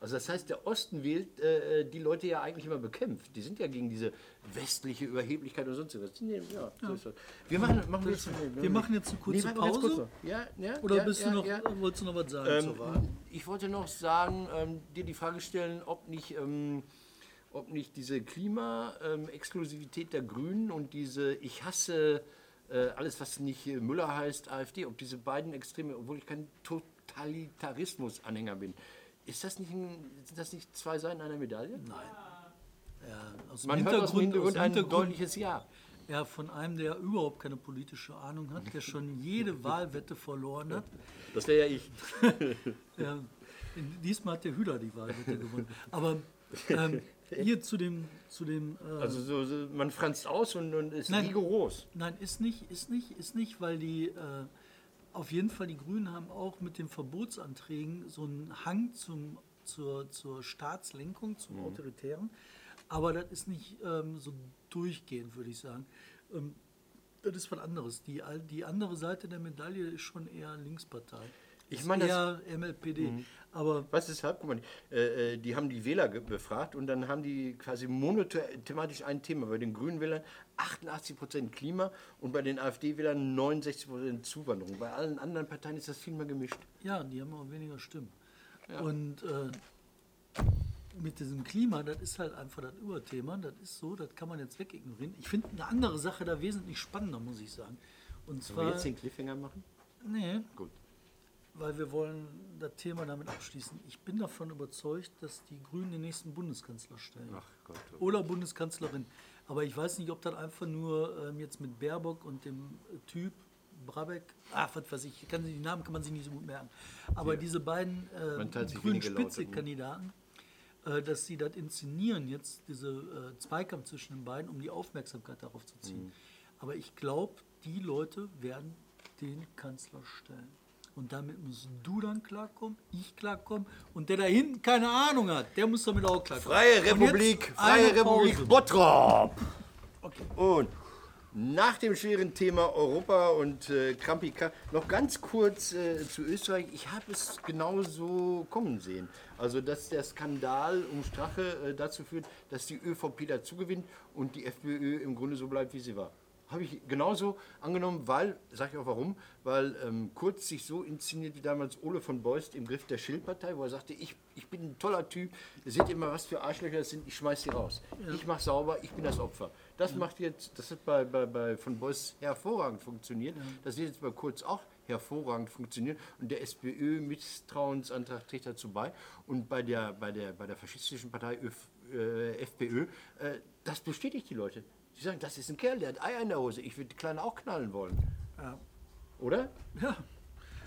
Speaker 3: Also das heißt, der Osten wählt äh, die Leute ja eigentlich immer bekämpft. Die sind ja gegen diese westliche Überheblichkeit und sonst was. Nehmen- Ja, so. Wir machen, machen wir jetzt,
Speaker 2: Wir machen jetzt eine kurze
Speaker 3: ganz
Speaker 2: Pause.
Speaker 3: kurz. Ja, ja,
Speaker 2: Oder
Speaker 3: ja,
Speaker 2: bist
Speaker 3: ja,
Speaker 2: du noch,
Speaker 3: ja.
Speaker 2: wolltest du noch was sagen
Speaker 3: Ähm,
Speaker 2: zur Wahl?
Speaker 3: ich wollte noch sagen, ähm, dir die Frage stellen, ob nicht, ähm, ob nicht diese Klima-Exklusivität der Grünen und diese Ich hasse alles, was nicht äh, Müller heißt, AfD, ob diese beiden Extreme, obwohl ich kein Totalitarismus-Anhänger bin, ist das nicht ein, sind das nicht zwei Seiten einer Medaille?
Speaker 2: Nein. Ja, aus dem
Speaker 3: Man hört aus dem Hintergrund ein
Speaker 2: Hintergrund-
Speaker 3: deutliches Ja.
Speaker 2: Ja, von einem, der überhaupt keine politische Ahnung hat, der schon jede Wahlwette verloren hat.
Speaker 3: Das wäre ja ich.
Speaker 2: Ja, diesmal hat der Hüder die Wahlwette gewonnen. Aber ähm, hier zu dem, zu dem äh,
Speaker 3: Also so, so, man franzt aus und, und ist
Speaker 2: Nein.
Speaker 3: rigoros.
Speaker 2: Nein, ist nicht, ist nicht, ist nicht, weil die äh, auf jeden Fall die Grünen haben auch mit den Verbotsanträgen so einen Hang zum, zur, zur Staatslenkung, zum Autoritären. Aber das ist nicht ähm, so durchgehend, würde ich sagen. Ähm, Das ist was anderes. Die, die andere Seite der Medaille ist schon eher Linkspartei.
Speaker 3: Ich meine, das-
Speaker 2: MLPD. Aber
Speaker 3: Was ist halb? Guck mal, äh, äh, die haben die Wähler befragt und dann haben die quasi monothematisch ein Thema. Bei den Grünen Wählern 88% Klima und bei den AfD-Wählern 69% Zuwanderung. Bei allen anderen Parteien ist das viel mehr gemischt.
Speaker 2: ja, die haben auch weniger Stimmen. Und äh, mit diesem Klima, das ist halt einfach das Überthema. Das ist so, das kann man jetzt wegignorieren. Ich finde eine andere Sache da wesentlich spannender, muss ich sagen. Und
Speaker 3: Sollen wir
Speaker 2: zwar,
Speaker 3: jetzt den Cliffhanger machen?
Speaker 2: nee,
Speaker 3: Gut.
Speaker 2: Weil wir wollen das Thema damit abschließen. Ich bin davon überzeugt, dass die Grünen den nächsten Bundeskanzler stellen.
Speaker 3: Ach Gott.
Speaker 2: Oder Bundeskanzlerin. Aber ich weiß nicht, ob das einfach nur ähm, jetzt mit Baerbock und dem äh, Typ Brabeck, ach, was weiß ich, kann, die Namen kann man sich nicht so gut merken. Aber diese beiden äh, grünen
Speaker 3: ne?
Speaker 2: Spitzenkandidaten, äh, dass sie das inszenieren, jetzt diese äh, Zweikampf zwischen den beiden, um die Aufmerksamkeit darauf zu ziehen.
Speaker 3: Mhm.
Speaker 2: Aber ich glaube, die Leute werden den Kanzler stellen. Und damit musst du dann klarkommen, ich klarkommen und der da hinten keine Ahnung hat, der muss damit auch klarkommen.
Speaker 3: Freie Republik, Freie Republik. Bottrop.
Speaker 2: Okay.
Speaker 3: Und nach dem schweren Thema Europa und äh, Krampika noch ganz kurz äh, zu Österreich. Ich habe es genauso kommen sehen. Also, dass der Skandal um Strache äh, dazu führt, dass die ÖVP dazu gewinnt und die FPÖ im Grunde so bleibt, wie sie war. Habe ich genauso angenommen, weil, sage ich auch warum, weil ähm, Kurz sich so inszeniert wie damals Ole von Beust im Griff der Schildpartei, wo er sagte, ich, ich bin ein toller Typ, ihr seht immer, was für Arschlöcher das sind, ich schmeiß die raus. Ich mache sauber, ich bin das Opfer. Das macht jetzt, das hat bei, bei, bei von Beust hervorragend funktioniert, das wird jetzt bei Kurz auch hervorragend funktionieren und der SPÖ-Misstrauensantrag trägt dazu bei und bei der, bei der, bei der faschistischen Partei Öf, äh, FPÖ, äh, das bestätigt die Leute. Sie sagen, das ist ein Kerl, der hat Eier in der Hose. Ich würde die Kleine auch knallen wollen.
Speaker 2: Ja.
Speaker 3: Oder?
Speaker 2: Ja,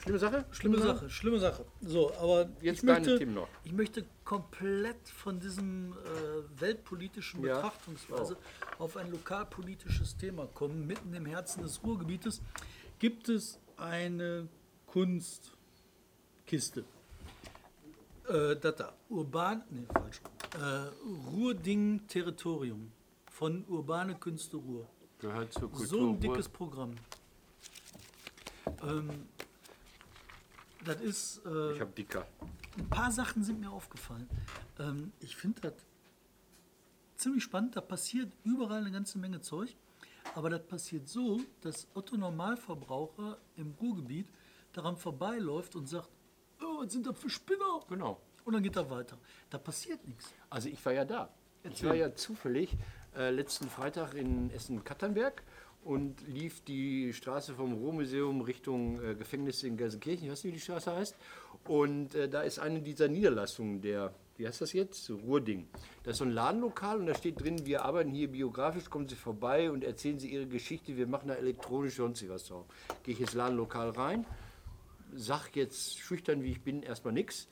Speaker 3: Schlimme Sache?
Speaker 2: schlimme Sache, schlimme Sache. So, aber
Speaker 3: Jetzt
Speaker 2: ich möchte,
Speaker 3: Themen noch.
Speaker 2: ich möchte komplett von diesem äh, weltpolitischen
Speaker 3: Ja,
Speaker 2: Betrachtungsweise auf ein lokalpolitisches Thema kommen. Mitten im Herzen des Ruhrgebietes gibt es eine Kunstkiste. Äh, das da, Urban, nee, falsch. Äh, Ruhrding Territorium von Urbane Künste Ruhr.
Speaker 3: Gehört zur Kultur.
Speaker 2: So ein dickes Programm. Ähm, das ist, äh,
Speaker 3: Ich habe dicker.
Speaker 2: ein paar Sachen sind mir aufgefallen. Ähm, ich finde das ziemlich spannend. Da passiert überall eine ganze Menge Zeug. Aber das passiert so, dass Otto Normalverbraucher im Ruhrgebiet daran vorbeiläuft und sagt, oh, was sind das für Spinner?
Speaker 3: Genau.
Speaker 2: Und dann geht er weiter. Da passiert nichts.
Speaker 3: Also ich war ja da. Ich war ja zufällig äh, letzten Freitag in Essen-Katternberg und lief die Straße vom Ruhrmuseum Richtung äh, Gefängnis in Gelsenkirchen. Ich weiß nicht, wie die Straße heißt. Und äh, da ist eine dieser Niederlassungen der, wie heißt das jetzt? Ruhrding. Da ist so ein Ladenlokal und da steht drin, wir arbeiten hier biografisch, kommen Sie vorbei und erzählen Sie Ihre Geschichte. Wir machen da elektronisch sonst was drauf. Gehe ich ins Ladenlokal rein, sag jetzt schüchtern wie ich bin erstmal nichts.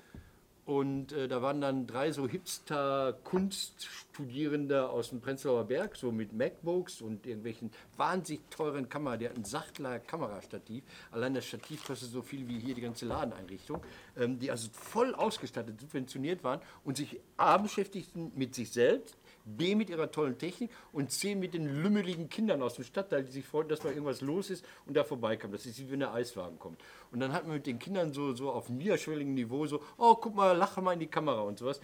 Speaker 3: Und äh, da waren dann drei so Hipster-Kunststudierende aus dem Prenzlauer Berg, so mit MacBooks und irgendwelchen wahnsinnig teuren Kameras. Der hat ein Sachtler Kamerastativ. Allein das Stativ kostet so viel wie hier die ganze Ladeneinrichtung. Ähm, die also voll ausgestattet, subventioniert waren und sich A beschäftigten mit sich selbst, B mit ihrer tollen Technik und C mit den lümmeligen Kindern aus dem Stadtteil, die sich freuen, dass mal irgendwas los ist und da vorbeikamen, dass es wie wenn der Eiswagen kommt. Und dann hat man mit den Kindern so, so auf niederschwelligem Niveau so, oh, guck mal, lache mal in die Kamera und sowas.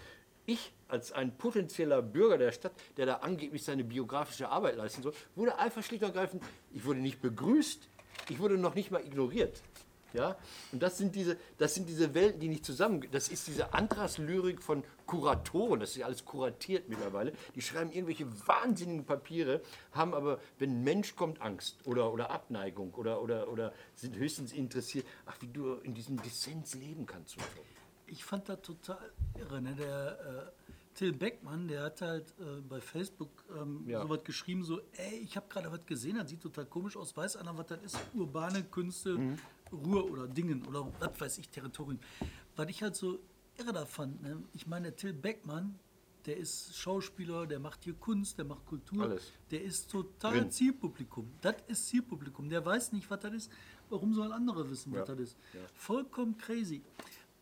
Speaker 3: Ich als ein potenzieller Bürger der Stadt, der da angeblich seine biografische Arbeit leisten soll, wurde einfach schlicht und ergreifend, ich wurde nicht begrüßt, ich wurde noch nicht mal ignoriert. Ja? Und das sind, diese, das sind diese Welten, die nicht zusammen. Das ist diese Antragslyrik von Kuratoren, das ist ja alles kuratiert mittlerweile. Die schreiben irgendwelche wahnsinnigen Papiere, haben aber, wenn ein Mensch kommt, Angst oder, oder Abneigung oder, oder, oder sind höchstens interessiert, ach, wie du in diesem Dissens leben kannst. So.
Speaker 2: Ich fand das total irre. Ne? Der äh, Till Beckmann, der hat halt äh, bei Facebook ähm,
Speaker 3: Ja.
Speaker 2: so was geschrieben, so, ey, ich habe gerade was gesehen, das sieht total komisch aus, weiß einer, was das ist? Urbane Künste, Ruhr oder Dingen oder was weiß ich, Territorium. Was ich halt so irre da fand, ne? ich meine, Till Beckmann, der ist Schauspieler, der macht hier Kunst, der macht Kultur,
Speaker 3: Alles.
Speaker 2: der ist total
Speaker 3: Drin.
Speaker 2: Zielpublikum. Das ist Zielpublikum. Der weiß nicht, was das ist. Warum sollen andere wissen, was
Speaker 3: Ja.
Speaker 2: das ist? Vollkommen crazy.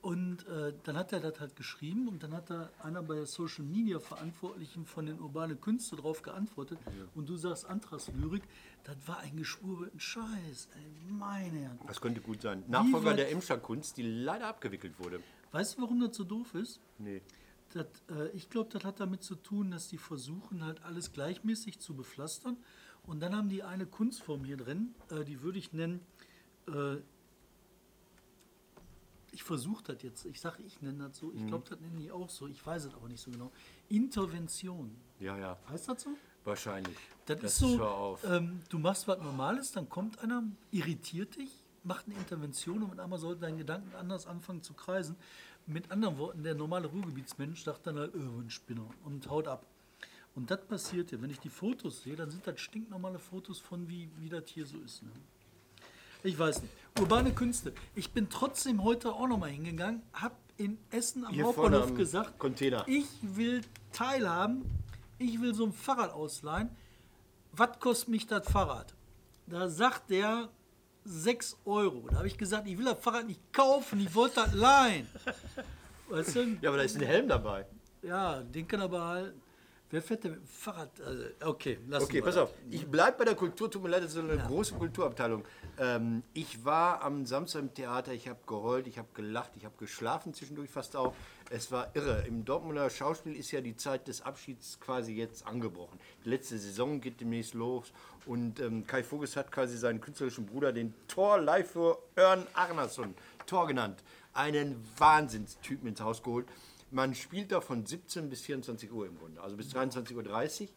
Speaker 2: Und äh, dann hat er das halt geschrieben und dann hat da einer bei der Social Media Verantwortlichen von den Urbane Künste drauf geantwortet. Und du sagst Antrax-Lyrik, das war ein geschwurbelten Scheiß. Ey, meine Herren.
Speaker 3: Das könnte gut sein. Nachfolger der Emscher Kunst, die leider abgewickelt wurde.
Speaker 2: Weißt du, warum das so doof ist?
Speaker 3: Nee.
Speaker 2: Das, äh, ich glaube, das hat damit zu tun, dass die versuchen, halt alles gleichmäßig zu bepflastern. Und dann haben die eine Kunstform hier drin, äh, die würde ich nennen, äh, ich versuche das jetzt, ich sage, ich nenne das so, ich glaube, das nennen die auch so, ich weiß es aber nicht so genau. Intervention.
Speaker 3: Ja, ja,
Speaker 2: Heißt das so?
Speaker 3: wahrscheinlich.
Speaker 2: Das,
Speaker 3: Das
Speaker 2: ist so, ähm, du machst was Normales, dann kommt einer, irritiert dich, macht eine Intervention und mit einmal sollten deine Gedanken anders anfangen zu kreisen. Mit anderen Worten, der normale Ruhrgebietsmensch sagt dann halt, oh, ein Spinner und haut ab. Und das passiert ja. Wenn ich die Fotos sehe, dann sind das stinknormale Fotos von, wie, wie das hier so ist. Ne? Ich weiß nicht. Urbane Künste. Ich bin trotzdem heute auch nochmal hingegangen, habe in Essen am
Speaker 3: Hier vorne
Speaker 2: Hauptbahnhof
Speaker 3: am
Speaker 2: gesagt,
Speaker 3: Container.
Speaker 2: ich will teilhaben, ich will so ein Fahrrad ausleihen. Was kostet mich das Fahrrad? Da sagt der 6 Euro. Da habe ich gesagt, ich will das Fahrrad nicht kaufen, ich wollte das leihen. Weißt du?
Speaker 3: Ja, aber da ist ein Helm dabei.
Speaker 2: Ja, den kann er behalten. Wer fährt denn mit dem Fahrrad? Also, okay, lass
Speaker 3: Okay, pass auf. Ich bleibe bei der Kultur. Tut mir leid, das ist eine große Kulturabteilung. Ähm, ich war am Samstag im Theater. Ich habe geheult, ich habe gelacht, ich habe geschlafen zwischendurch fast auch. Es war irre. Im Dortmunder Schauspiel ist ja die Zeit des Abschieds quasi jetzt angebrochen. Die letzte Saison geht demnächst los. Und ähm, Kai Voges hat quasi seinen künstlerischen Bruder, den Thor Leifur Örn Arnason, Thor genannt, einen Wahnsinnstypen ins Haus geholt. Man spielt da von 17 bis 24 Uhr im Grunde, also bis 23.30 Uhr.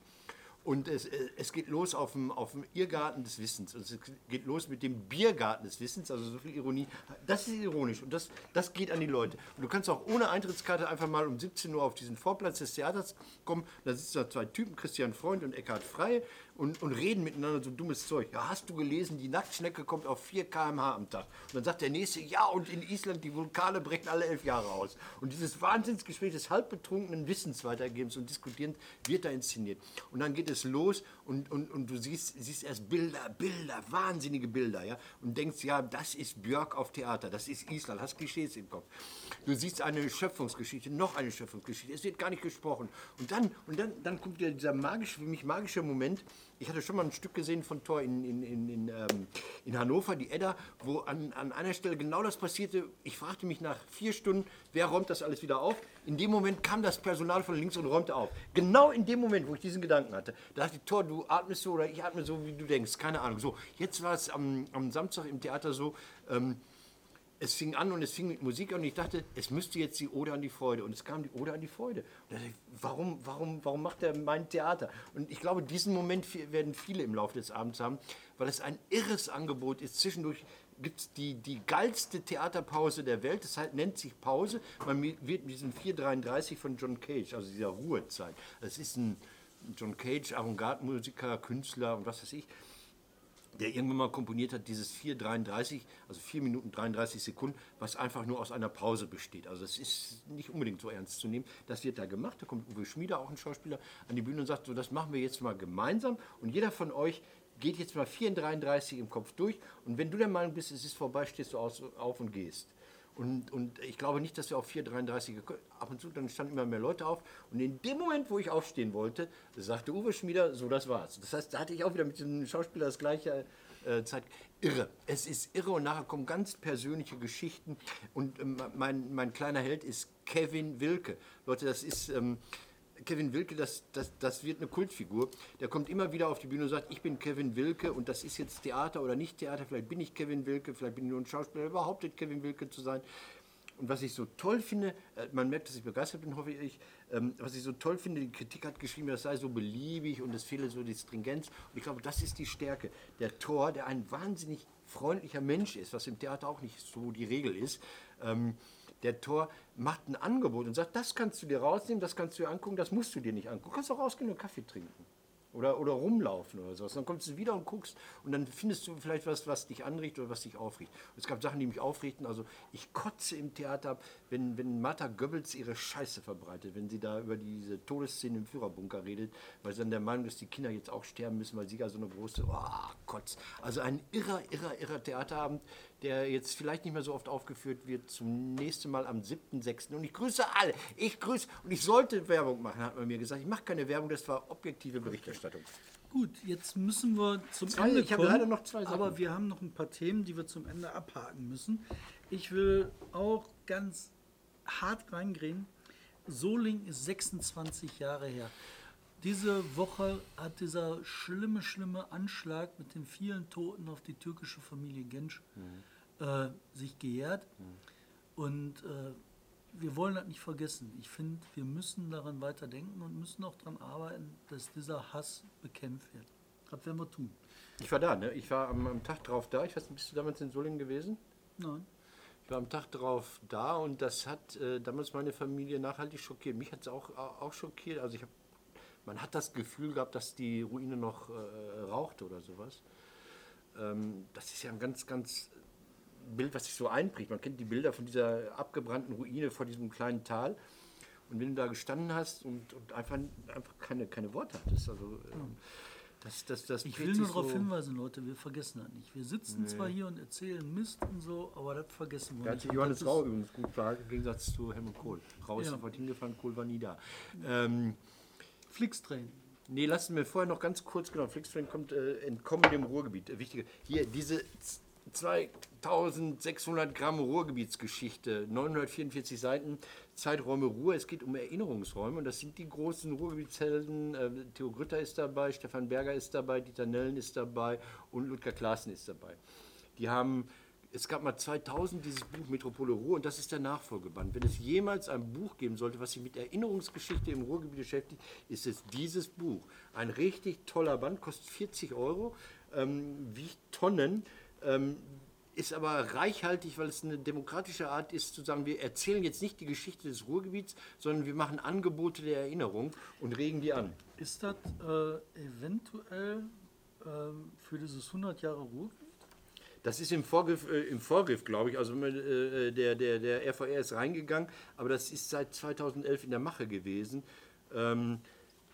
Speaker 3: Und es, äh, es geht los auf dem, auf dem Irrgarten des Wissens. Und es geht los mit dem Biergarten des Wissens. Also so viel Ironie. Das ist ironisch und das, das geht an die Leute. Und du kannst auch ohne Eintrittskarte einfach mal um 17 Uhr auf diesen Vorplatz des Theaters kommen. Da sitzen da zwei Typen, Christian Freund und Eckhard Frey, und, und reden miteinander so dummes Zeug. Ja, hast du gelesen, die Nacktschnecke kommt auf 4 km/h am Tag. Und dann sagt der Nächste, ja, und in Island die Vulkane brechen alle elf Jahre aus. Und dieses Wahnsinnsgespräch des halbbetrunkenen Wissens weitergebens und diskutierens wird da inszeniert. Und dann geht es los und, und, und du siehst, siehst erst Bilder, Bilder, wahnsinnige Bilder, ja, und denkst, ja, das ist Björk auf Theater, das ist Island, hast Klischees im Kopf. Du siehst eine Schöpfungsgeschichte, noch eine Schöpfungsgeschichte, es wird gar nicht gesprochen. Und dann, und dann, dann kommt wieder dieser magische, für mich magische Moment. Ich hatte schon mal ein Stück gesehen von Thor in, in, in, in, ähm, in Hannover, die Edda, wo an, an einer Stelle genau das passierte. Ich fragte mich nach vier Stunden, wer räumt das alles wieder auf? In dem Moment kam das Personal von links und räumte auf. Genau in dem Moment, wo ich diesen Gedanken hatte. Da dachte ich, Thor, du atmest so oder ich atme so, wie du denkst. Keine Ahnung. So, jetzt war es am, am Samstag im Theater so, ähm, es fing an und es fing mit Musik an und ich dachte, es müsste jetzt die Ode an die Freude. Und es kam die Ode an die Freude. Und da dachte warum, warum, warum macht er mein Theater? Und ich glaube, diesen Moment werden viele im Laufe des Abends haben, weil es ein irres Angebot ist. Zwischendurch gibt es die, die geilste Theaterpause der Welt. Das halt, nennt sich Pause. Man wird mit diesem 433 von John Cage, also dieser Ruhezeit. Das ist ein John Cage, Avantgarde-Musiker, Künstler und was weiß ich der irgendwann mal komponiert hat, dieses 4,33, also 4 Minuten 33 Sekunden, was einfach nur aus einer Pause besteht. Also es ist nicht unbedingt so ernst zu nehmen. Das wird da gemacht. Da kommt Uwe Schmieder, auch ein Schauspieler, an die Bühne und sagt, so, das machen wir jetzt mal gemeinsam. Und jeder von euch geht jetzt mal 4,33 im Kopf durch. Und wenn du der Meinung bist, es ist vorbei, stehst du auf und gehst. Und, und ich glaube nicht, dass wir auf 4,33 gekommen Ab und zu dann standen immer mehr Leute auf. Und in dem Moment, wo ich aufstehen wollte, sagte Uwe Schmieder, so, das war's. Das heißt, da hatte ich auch wieder mit dem Schauspieler das gleiche äh, Zeit. Irre. Es ist irre und nachher kommen ganz persönliche Geschichten. Und ähm, mein, mein kleiner Held ist Kevin Wilke. Leute, das ist. Ähm, Kevin Wilke, das, das, das wird eine Kultfigur. Der kommt immer wieder auf die Bühne und sagt, ich bin Kevin Wilke und das ist jetzt Theater oder nicht Theater. Vielleicht bin ich Kevin Wilke, vielleicht bin ich nur ein Schauspieler, der behauptet, Kevin Wilke zu sein. Und was ich so toll finde, äh, man merkt, dass ich begeistert bin, hoffe ich, ähm, was ich so toll finde, die Kritik hat geschrieben, das sei so beliebig und es fehle so die Stringenz. Und ich glaube, das ist die Stärke. Der Thor, der ein wahnsinnig freundlicher Mensch ist, was im Theater auch nicht so die Regel ist, ähm, der Tor macht ein Angebot und sagt, das kannst du dir rausnehmen, das kannst du dir angucken, das musst du dir nicht angucken. Du kannst auch rausgehen und Kaffee trinken. Oder, oder rumlaufen oder sowas. Dann kommst du wieder und guckst und dann findest du vielleicht was, was dich anregt oder was dich aufregt. Es gab Sachen, die mich aufregten. Also ich kotze im Theater wenn, wenn Martha Goebbels ihre Scheiße verbreitet, wenn sie da über diese Todesszene im Führerbunker redet, weil sie dann der Meinung ist, die Kinder jetzt auch sterben müssen, weil sie gar so eine große, oh, Kotz. Also ein irrer, irrer, irrer Theaterabend, der jetzt vielleicht nicht mehr so oft aufgeführt wird, zum nächsten Mal am 7.6. Und ich grüße alle. Ich grüße, und ich sollte Werbung machen, hat man mir gesagt. Ich mache keine Werbung, das war objektive Berichterstattung.
Speaker 2: Gut, jetzt müssen wir zum
Speaker 3: Zwei-
Speaker 2: Ende
Speaker 3: ich habe
Speaker 2: kommen.
Speaker 3: leider noch zwei Sachen.
Speaker 2: Aber wir haben noch ein paar Themen, die wir zum Ende abhaken müssen. Ich will auch ganz hart reingehen. Soling ist 26 Jahre her. Diese Woche hat dieser schlimme, schlimme Anschlag mit den vielen Toten auf die türkische Familie Gensch
Speaker 3: Mhm.
Speaker 2: Äh, sich gejährt. Und äh, wir wollen das nicht vergessen. Ich finde, wir müssen daran weiterdenken und müssen auch daran arbeiten, dass dieser Hass bekämpft wird. Das werden wir tun.
Speaker 3: Ich war da, ne? Ich war am, am Tag drauf da. Ich weiß nicht, bist du damals in Solingen gewesen?
Speaker 2: Nein.
Speaker 3: Ich war am Tag drauf da und das hat äh, damals meine Familie nachhaltig schockiert. Mich hat es auch, auch schockiert. Also ich habe, man hat das Gefühl gehabt, dass die Ruine noch äh, rauchte oder sowas. Ähm, das ist ja ein ganz, ganz Bild, was sich so einprägt. Man kennt die Bilder von dieser abgebrannten Ruine vor diesem kleinen Tal. Und wenn du da gestanden hast und, und einfach, einfach keine, keine Worte hattest, also ähm, das, das, das
Speaker 2: Ich will nur darauf
Speaker 3: so-
Speaker 2: hinweisen, Leute, wir vergessen das nicht. Wir sitzen zwar hier und erzählen Mist und so, aber das vergessen wir
Speaker 3: Da hat
Speaker 2: nicht. Und
Speaker 3: Johannes Rau übrigens gut verhalten, im Gegensatz zu Helmut Kohl. Rau ist
Speaker 2: Ja.
Speaker 3: sofort hingefahren, Kohl war nie da. Ähm,
Speaker 2: Flixtrain.
Speaker 3: nee, lassen wir vorher noch ganz kurz, genau, Flixtrain kommt äh, entkommen dem Ruhrgebiet. Äh, wichtige, hier diese 2600 Gramm Ruhrgebietsgeschichte, 944 Seiten, Zeiträume Ruhr. Es geht um Erinnerungsräume und das sind die großen Ruhrgebietshelden. Äh, Theo Grütter ist dabei, Stefan Berger ist dabei, Dieter Nellen ist dabei und Ludger Klaassen ist dabei. Die haben, es gab mal 2000 dieses Buch Metropole Ruhr und das ist der Nachfolgeband. Wenn es jemals ein Buch geben sollte, was sich mit Erinnerungsgeschichte im Ruhrgebiet beschäftigt, ist es dieses Buch. Ein richtig toller Band, kostet 40 Euro, ähm, wiegt Tonnen. Ähm, ist aber reichhaltig, weil es eine demokratische Art ist, zu sagen, wir erzählen jetzt nicht die Geschichte des Ruhrgebiets, sondern wir machen Angebote der Erinnerung und regen die an.
Speaker 2: Ist das äh, eventuell ähm, für dieses 100 Jahre Ruhr?
Speaker 3: Das ist im Vorgriff, äh, im Vorgriff glaube ich. Also äh, der, der, der RVR ist reingegangen, aber das ist seit 2011 in der Mache gewesen. Ähm,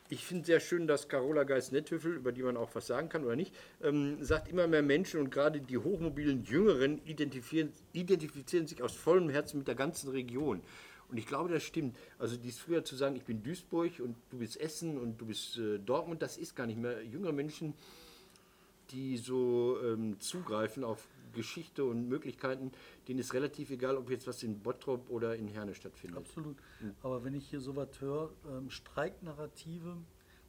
Speaker 3: ich finde sehr schön, dass Carola Geis-Netthöfel, über die man auch was sagen kann oder nicht, ähm, sagt, immer mehr Menschen und gerade die hochmobilen Jüngeren identifizieren, identifizieren sich aus vollem Herzen mit der ganzen Region. Und ich glaube, das stimmt. Also dies früher zu sagen, ich bin Duisburg und du bist Essen und du bist äh, Dortmund, das ist gar nicht mehr. Jüngere Menschen die so ähm, zugreifen auf Geschichte und Möglichkeiten, denen ist relativ egal, ob jetzt was in Bottrop oder in Herne stattfindet.
Speaker 2: Absolut. Aber wenn ich hier sowas höre, ähm, Streiknarrative,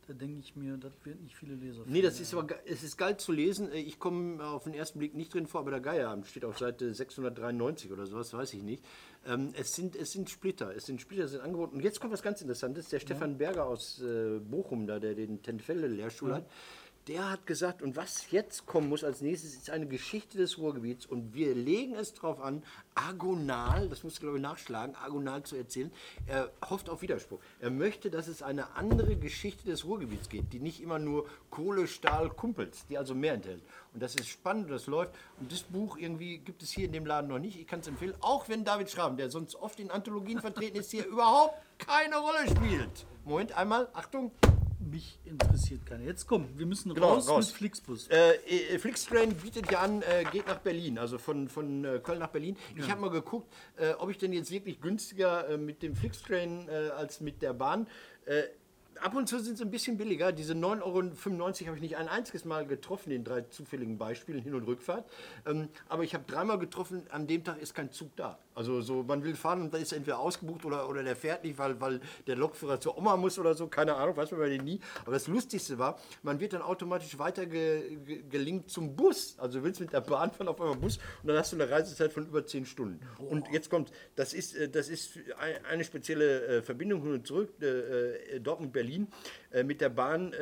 Speaker 2: da denke ich mir, das wird nicht viele Leser
Speaker 3: Nee, das
Speaker 2: finden.
Speaker 3: ist aber es ist geil zu lesen. Äh, Ich komme auf den ersten Blick nicht drin vor, aber der Geierabend steht auf Seite 693 oder sowas, weiß ich nicht. Ähm, es, sind, es sind Splitter, es sind Splitter, es sind angeboten. Und jetzt kommt was ganz Interessantes. Der Stefan Berger aus äh, Bochum, da, der den Tenfelde-Lehrstuhl hat, der hat gesagt, und was jetzt kommen muss als nächstes, ist eine Geschichte des Ruhrgebiets. Und wir legen es darauf an, agonal, das musst du glaube ich nachschlagen, agonal zu erzählen. Er hofft auf Widerspruch. Er möchte, dass es eine andere Geschichte des Ruhrgebiets gibt, die nicht immer nur Kohle, Stahl, Kumpels, die also mehr enthält. Und das ist spannend, das läuft. Und das Buch irgendwie gibt es hier in dem Laden noch nicht. Ich kann es empfehlen, auch wenn David Schraben, der sonst oft in Anthologien vertreten ist, hier überhaupt keine Rolle spielt. Moment, einmal, Achtung.
Speaker 2: Mich interessiert keiner. Jetzt komm, wir müssen
Speaker 3: Genau,
Speaker 2: raus,
Speaker 3: raus.
Speaker 2: mit Flixbus.
Speaker 3: Äh, äh, Flixtrain bietet ja an, äh, geht nach Berlin, also von, von äh, Köln nach Berlin. Ich habe mal geguckt, äh, ob ich denn jetzt wirklich günstiger äh, mit dem Flixtrain als mit der Bahn. Ab und zu sind sie ein bisschen billiger. Diese 9,95 Euro habe ich nicht ein einziges Mal getroffen, in drei zufälligen Beispielen, Hin- und Rückfahrt. Ähm, aber ich habe dreimal getroffen, an dem Tag ist kein Zug da. Also so, man will fahren und dann ist er entweder ausgebucht oder, oder der fährt nicht, weil, weil der Lokführer zur Oma muss oder so, keine Ahnung, weiß man bei denen nie. Aber das Lustigste war, man wird dann automatisch weiter ge, ge, gelinkt zum Bus. Also du willst mit der Bahn fahren auf einmal Bus und dann hast du eine Reisezeit von über 10 Stunden. Und jetzt kommt, das ist, äh, das ist ein- eine spezielle äh, Verbindung hin und zurück, äh, Dortmund-Berlin, mit der Bahn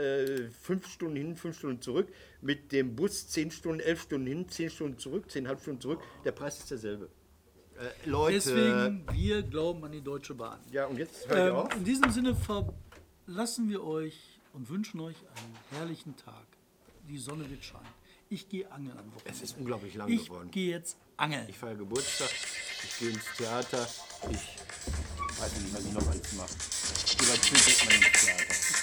Speaker 3: fünf Stunden hin, fünf Stunden zurück, mit dem Bus 10 Stunden, 11 Stunden hin, 10 Stunden zurück, 10,5 Stunden zurück. Der Preis ist derselbe. Äh, Leute,
Speaker 2: Deswegen, wir glauben an die Deutsche Bahn.
Speaker 3: ja, und jetzt hör ich
Speaker 2: Ähm,
Speaker 3: auf.
Speaker 2: in diesem Sinne verlassen wir euch und wünschen euch einen herrlichen Tag. Die Sonne wird scheinen. Ich gehe angeln am Wochenende.
Speaker 3: Es ist unglaublich lang
Speaker 2: ich
Speaker 3: geworden.
Speaker 2: gehe jetzt angeln.
Speaker 3: Ich feiere Geburtstag, ich gehe ins Theater, ich weiß nicht, was ich noch alles mache. Über geht man ins Theater.